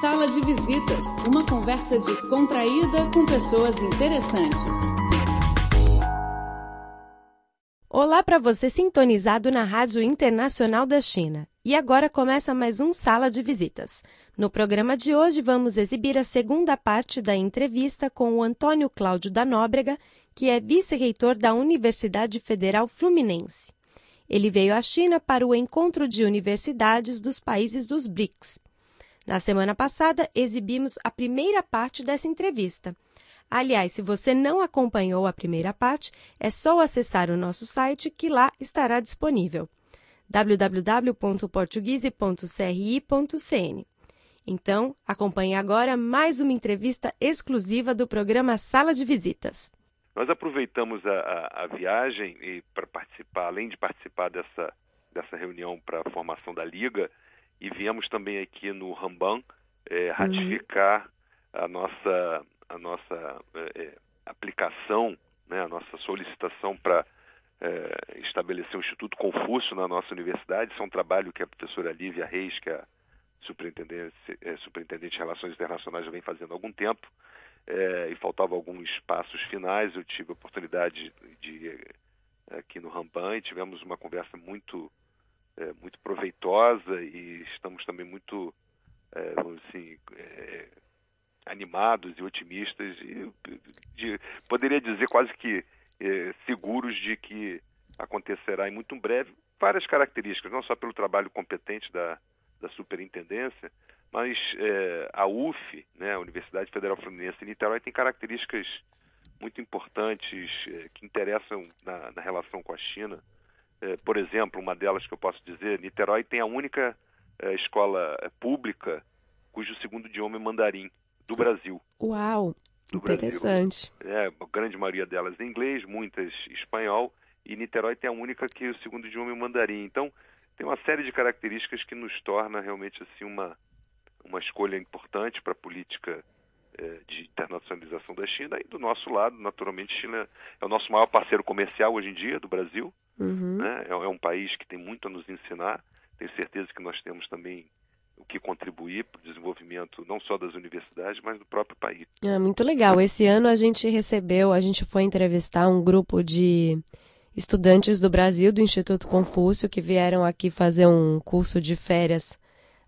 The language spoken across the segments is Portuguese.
Sala de Visitas, uma conversa descontraída com pessoas interessantes. Olá para você sintonizado na Rádio Internacional da China. E agora começa mais um Sala de Visitas. No programa de hoje vamos exibir a segunda parte da entrevista com o Antônio Cláudio da Nóbrega, que é vice-reitor da Universidade Federal Fluminense. Ele veio à China para o encontro de universidades dos países dos BRICS. Na semana passada, exibimos a primeira parte dessa entrevista. Aliás, se você não acompanhou a primeira parte, é só acessar o nosso site que lá estará disponível www.portuguese.cri.cn. Então, acompanhe agora mais uma entrevista exclusiva do programa Sala de Visitas. Nós aproveitamos a, a, a viagem e para participar, além de participar dessa, dessa reunião para a formação da Liga, e viemos também aqui no Ramban é, ratificar uhum. a nossa, a nossa é, é, aplicação, né, a nossa solicitação para é, estabelecer o Instituto Confúcio na nossa universidade. Isso é um trabalho que a professora Lívia Reis, que é a superintendente, é, superintendente de Relações Internacionais, já vem fazendo há algum tempo. É, e faltavam alguns passos finais. Eu tive a oportunidade de, de aqui no Ramban e tivemos uma conversa muito é, muito proveitosa e estamos também muito, é, assim, é, animados e otimistas e de, poderia dizer quase que é, seguros de que acontecerá em muito breve. Várias características, não só pelo trabalho competente da, da superintendência, mas é, a UF, né, a Universidade Federal Fluminense em Niterói, tem características muito importantes é, que interessam na, na relação com a China por exemplo, uma delas que eu posso dizer, Niterói tem a única eh, escola eh, pública cujo segundo idioma é mandarim do Brasil. Uau, do interessante. Brasil. É, a grande maioria delas em inglês, muitas espanhol, e Niterói tem a única que o segundo idioma é mandarim. Então, tem uma série de características que nos torna realmente assim uma uma escolha importante para a política de internacionalização da China e do nosso lado, naturalmente, China é o nosso maior parceiro comercial hoje em dia do Brasil Uhum. Né? É, é um país que tem muito a nos ensinar. Tenho certeza que nós temos também o que contribuir para o desenvolvimento não só das universidades, mas do próprio país. É muito legal. Esse ano a gente recebeu, a gente foi entrevistar um grupo de estudantes do Brasil, do Instituto Confúcio, que vieram aqui fazer um curso de férias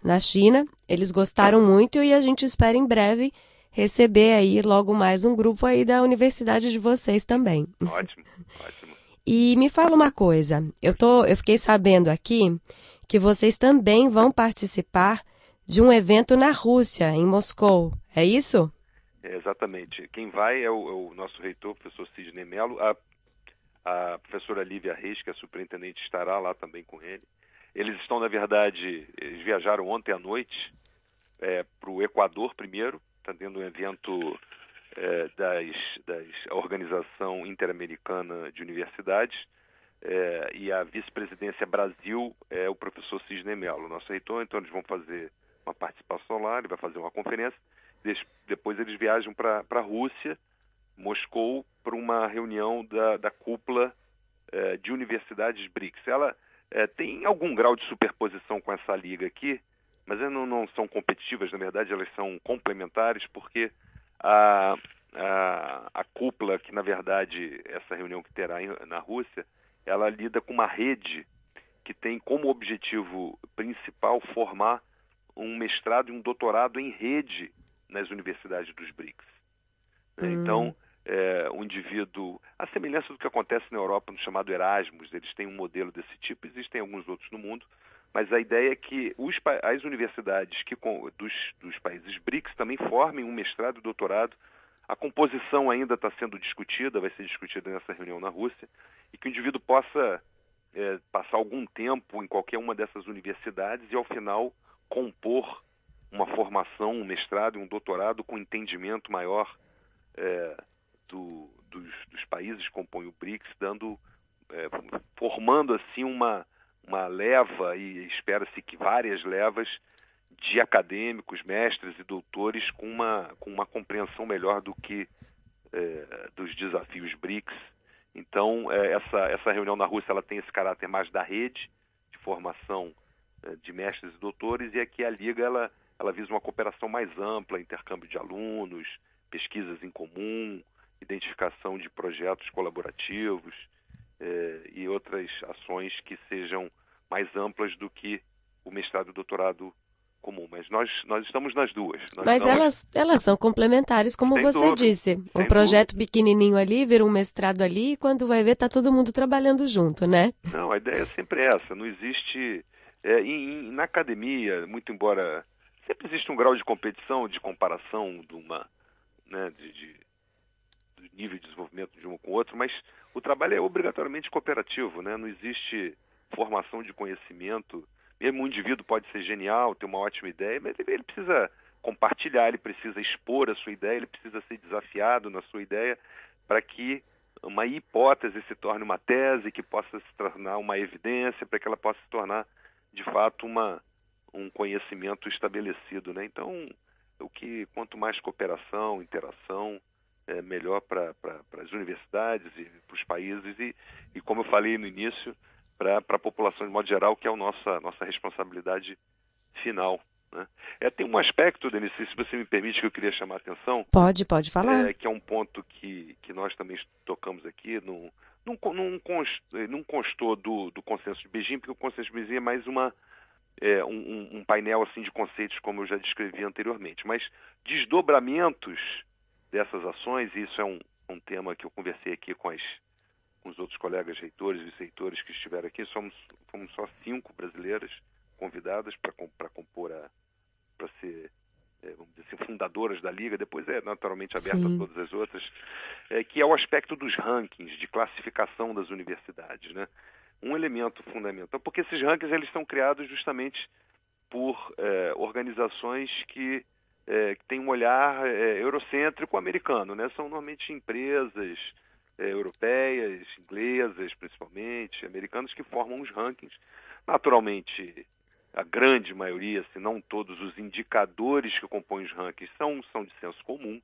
na China. Eles gostaram muito e a gente espera em breve receber aí logo mais um grupo aí da universidade de vocês também. Ótimo, ótimo. E me fala uma coisa, eu, tô, eu fiquei sabendo aqui que vocês também vão participar de um evento na Rússia, em Moscou, é isso? É, exatamente. Quem vai é o, é o, nosso reitor, o professor Sidney Mello, a, a professora Lívia Reis, que é superintendente, estará lá também com ele. Eles estão, na verdade, eles viajaram ontem à noite é, para o Equador primeiro, está tendo um evento é, das, das Organização Interamericana de Universidades é, e a vice-presidência Brasil é o professor Cisne Melo, nosso reitor, então eles vão fazer uma participação lá, ele vai fazer uma conferência, depois eles viajam para a Rússia, Moscou, para uma reunião da, da cúpula é, de universidades BRICS. Ela é, tem algum grau de superposição com essa liga aqui, mas não, não são competitivas, na verdade elas são complementares, porque a, a, a cúpula, que na verdade essa reunião que terá na Rússia, ela lida com uma rede que tem como objetivo principal formar um mestrado e um doutorado em rede nas universidades dos BRICS. Hum. Então, é, o indivíduo, a semelhança do que acontece na Europa no chamado Erasmus, eles têm um modelo desse tipo, existem alguns outros no mundo, mas a ideia é que os, as universidades que, dos, dos países BRICS também formem um mestrado e doutorado. A composição ainda está sendo discutida, vai ser discutida nessa reunião na Rússia, e que o indivíduo possa é, passar algum tempo em qualquer uma dessas universidades e, ao final, compor uma formação, um mestrado e um doutorado com entendimento maior é, do, dos, dos, países que compõem o BRICS, dando, é, formando assim uma uma leva, e espera-se que várias levas, de acadêmicos, mestres e doutores com uma, com uma compreensão melhor do que é, dos desafios BRICS. Então, é, essa, essa reunião na Rússia ela tem esse caráter mais da rede, de formação eh, de mestres e doutores, e aqui a Liga ela, ela visa uma cooperação mais ampla, intercâmbio de alunos, pesquisas em comum, identificação de projetos colaborativos eh, e outras ações que sejam mais amplas do que o mestrado e o doutorado comum, mas nós, nós estamos nas duas. Nós mas elas, elas são complementares, como Sem você dúvida, disse. Um sem projeto pequenininho ali, vira um mestrado ali, e quando vai ver, tá todo mundo trabalhando junto, né? Não, a ideia é sempre essa. Não existe. É, em- em- na academia, muito embora. Sempre existe um grau de competição, de comparação de uma. Né, de, de- nível de desenvolvimento de um com o outro, mas o trabalho é obrigatoriamente cooperativo, né? Não existe formação de conhecimento. Mesmo um indivíduo pode ser genial, ter uma ótima ideia, mas ele, precisa compartilhar, ele precisa expor a sua ideia, ele precisa ser desafiado na sua ideia para que uma hipótese se torne uma tese, que possa se tornar uma evidência, para que ela possa se tornar de fato uma um conhecimento estabelecido, né? Então, o que quanto mais cooperação, interação, é melhor para as universidades e para os países e, e como eu falei no início, para a população de modo geral, que é a nossa nossa responsabilidade final. Né? É, tem um aspecto, Denise, se você me permite, que eu queria chamar a atenção, Pode, pode falar. é, que é um ponto que, que nós também tocamos aqui, não, cons- eh, não constou do, do consenso de Beijing, porque o consenso de Beijing é mais uma, é, um, um- um painel assim de conceitos, como eu já descrevi anteriormente, mas desdobramentos dessas ações, e isso é um, um tema que eu conversei aqui com, as, com os outros colegas reitores e vice-reitores que estiveram aqui, somos, fomos só cinco brasileiras convidadas para compor a para ser é, vamos dizer assim, fundadoras da liga, depois é naturalmente aberta Sim. a todas as outras, é, que é o aspecto dos rankings de classificação das universidades, né? Um elemento fundamental, porque esses rankings eles são criados justamente por é, organizações que, é, que têm um olhar é, eurocêntrico americano, né? São normalmente empresas é, europeias, inglesas principalmente, americanas que formam os rankings. Naturalmente, a grande maioria, se não todos os indicadores que compõem os rankings são, são de senso comum,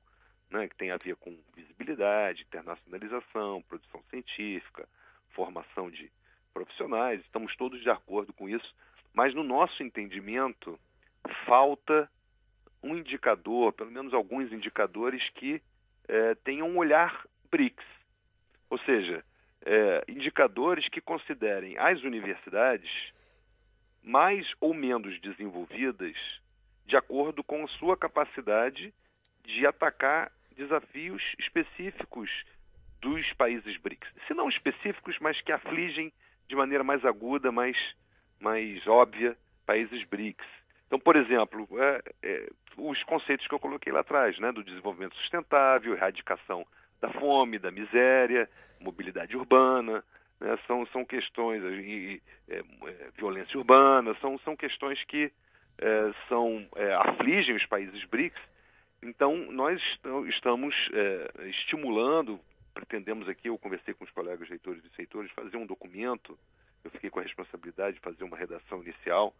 né, que tem a ver com visibilidade, internacionalização, produção científica, formação de profissionais, estamos todos de acordo com isso, mas no nosso entendimento falta um indicador, pelo menos alguns indicadores que eh, tenham um olhar BRICS, ou seja, eh, indicadores que considerem as universidades mais ou menos desenvolvidas de acordo com sua capacidade de atacar desafios específicos dos países BRICS. Se não específicos, mas que afligem de maneira mais aguda, mais, mais óbvia, países BRICS. Então, por exemplo, é, é, os conceitos que eu coloquei lá atrás, né, do desenvolvimento sustentável, erradicação da fome, da miséria, mobilidade urbana, né, são, são questões, e, é, é, violência urbana, são, são questões que é, são, é, afligem os países BRICS. Então, nós est- estamos estimulando, pretendemos aqui, eu conversei com os colegas reitores e vice-reitores, fazer um documento, eu fiquei com a responsabilidade de fazer uma redação inicial,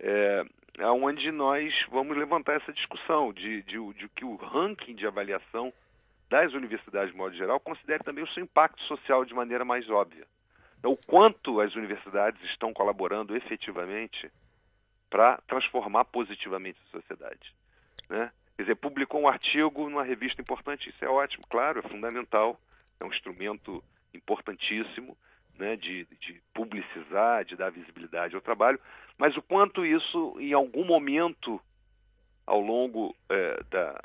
é, onde nós vamos levantar essa discussão de, de, de que o ranking de avaliação das universidades, de modo geral, considere também o seu impacto social de maneira mais óbvia. Então, o quanto as universidades estão colaborando efetivamente para transformar positivamente a sociedade. Né? Quer dizer, publicou um artigo numa revista importante, isso é ótimo, claro, é fundamental, é um instrumento importantíssimo né, de, de publicizar, de dar visibilidade ao trabalho, mas o quanto isso, em algum momento, ao longo eh, da,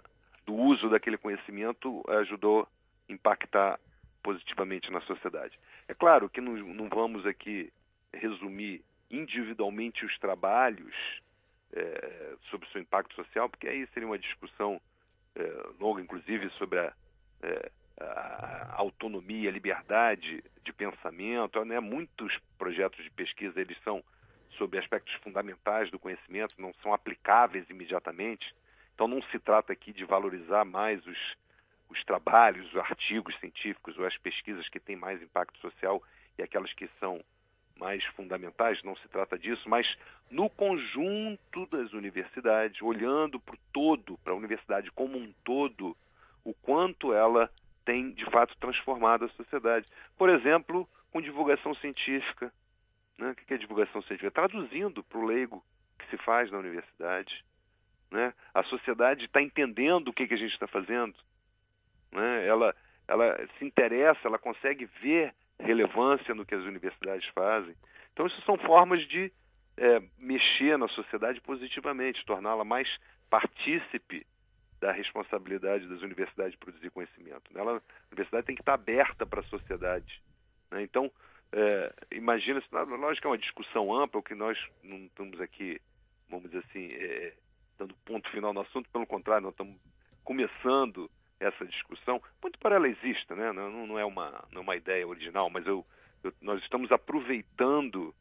do uso daquele conhecimento, ajudou a impactar positivamente na sociedade. É claro que não, não vamos aqui resumir individualmente os trabalhos eh, sobre seu impacto social, porque aí seria uma discussão eh, longa, inclusive, sobre a, eh, a autonomia, a liberdade de pensamento. Né? Muitos projetos de pesquisa eles são sobre aspectos fundamentais do conhecimento, não são aplicáveis imediatamente. Então não se trata aqui de valorizar mais os, os trabalhos, os artigos científicos ou as pesquisas que têm mais impacto social e aquelas que são mais fundamentais, não se trata disso, mas no conjunto das universidades, olhando para o todo, para a universidade como um todo, o quanto ela tem de fato transformado a sociedade. Por exemplo, com divulgação científica, Né? O que é divulgação científica? Traduzindo para o leigo que se faz na universidade. Né? A sociedade está entendendo o que, que a gente está fazendo. Né? Ela, ela se interessa, ela consegue ver relevância no que as universidades fazem. Então, isso são formas de é, mexer na sociedade positivamente, torná-la mais partícipe da responsabilidade das universidades de produzir conhecimento. Ela, a universidade tem que estar aberta para a sociedade. Né? Então, é, imagina, lógico que é uma discussão ampla, o que nós não estamos aqui, vamos dizer assim, é, dando ponto final no assunto, pelo contrário, nós estamos começando essa discussão, muito para ela exista, né? não, não, é, uma, não é uma ideia original, mas eu, eu, nós estamos aproveitando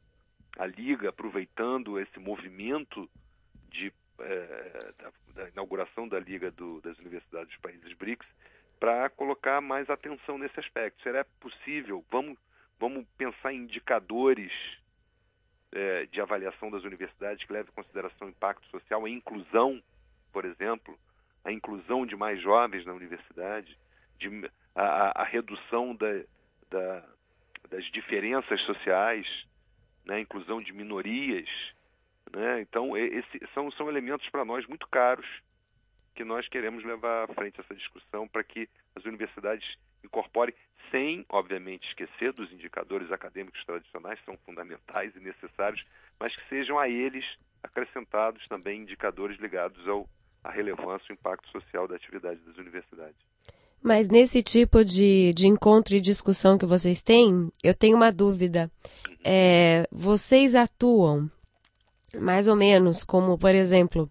a Liga, aproveitando esse movimento é, da, da, inauguração da Liga do, das Universidades dos Países BRICS para colocar mais atenção nesse aspecto. Será possível? Vamos, vamos pensar em indicadores é, de avaliação das universidades que levem em consideração o impacto social, a inclusão, por exemplo, a inclusão de mais jovens na universidade, de, a, a redução da, da, das diferenças sociais, né, a inclusão de minorias. Né? Então, esse, são, são elementos para nós muito caros que nós queremos levar à frente essa discussão para que as universidades incorporem, sem, obviamente, esquecer dos indicadores acadêmicos tradicionais, que são fundamentais e necessários, mas que sejam a eles acrescentados também indicadores ligados ao a relevância e impacto social da atividade das universidades. Mas nesse tipo de, de encontro e discussão que vocês têm, eu tenho uma dúvida. É, vocês atuam mais ou menos como, por exemplo,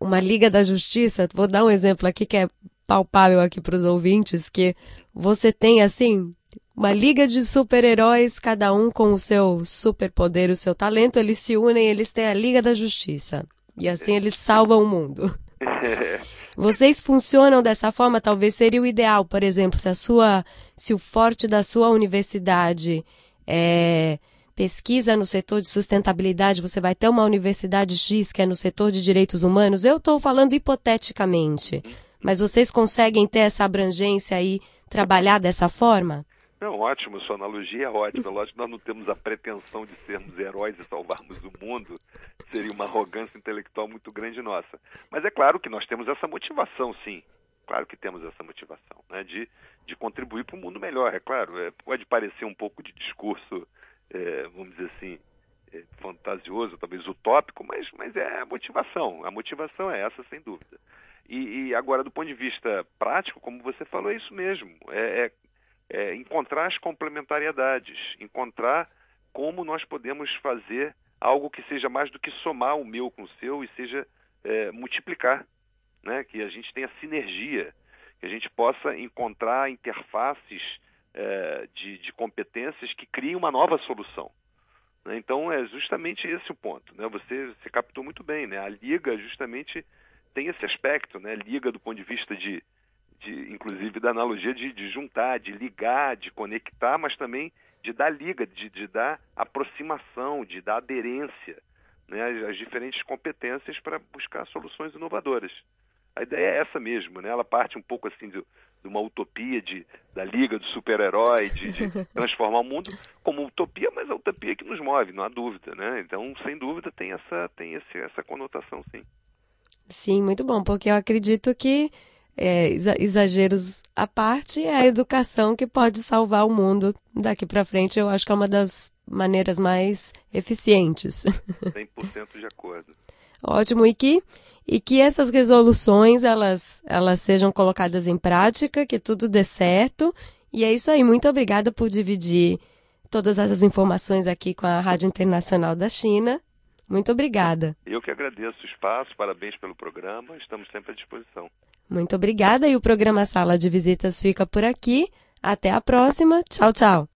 uma Liga da Justiça? Vou dar um exemplo aqui que é palpável aqui para os ouvintes, que você tem assim uma liga de super-heróis, cada um com o seu superpoder, o seu talento, eles se unem, eles têm a Liga da Justiça. E assim eles salvam o mundo. Vocês funcionam dessa forma? Talvez seria o ideal, por exemplo, se a sua, se o forte da sua universidade é pesquisa no setor de sustentabilidade, você vai ter uma universidade X que é no setor de direitos humanos. Eu estou falando hipoteticamente, mas vocês conseguem ter essa abrangência e trabalhar dessa forma? Não, ótimo, sua analogia é ótima. Lógico que nós não temos a pretensão de sermos heróis e salvarmos o mundo. Seria uma arrogância intelectual muito grande nossa. Mas é claro que nós temos essa motivação, sim. Claro que temos essa motivação, né? De, de contribuir para um mundo melhor. É claro, é, pode parecer um pouco de discurso, é, vamos dizer assim, é, fantasioso, talvez utópico, mas, mas é a motivação. A motivação é essa, sem dúvida. E, e, agora, do ponto de vista prático, como você falou, é isso mesmo. É, é é, encontrar as complementariedades, encontrar como nós podemos fazer algo que seja mais do que somar o meu com o seu e seja é, multiplicar, né? que a gente tenha sinergia, que a gente possa encontrar interfaces é, de, de, competências que criem uma nova solução. Né? Então é justamente esse o ponto. Né? Você, você captou muito bem, né? a liga justamente tem esse aspecto, né? liga do ponto de vista de de, inclusive da analogia de, de, juntar, de ligar, de conectar, mas também de dar liga, de, de dar aproximação, de dar aderência né, às, às diferentes competências para buscar soluções inovadoras. A ideia é essa mesmo, né? Ela parte um pouco assim de, de uma utopia de, da liga do super-herói, de, de, transformar o mundo como utopia, mas a utopia que nos move, não há dúvida, né? Então, sem dúvida, tem essa, tem esse, essa conotação, sim. Sim, muito bom, porque eu acredito que é, exageros à parte, é a educação que pode salvar o mundo daqui para frente. Eu acho que é uma das maneiras mais eficientes. 100% de acordo. Ótimo, e que, e que essas resoluções elas, elas sejam colocadas em prática, que tudo dê certo. E é isso aí. Muito obrigada por dividir todas essas informações aqui com a Rádio Internacional da China. Muito obrigada. Eu que agradeço o espaço, parabéns pelo programa, estamos sempre à disposição. Muito obrigada e o programa Sala de Visitas fica por aqui. Até a próxima. Tchau, tchau.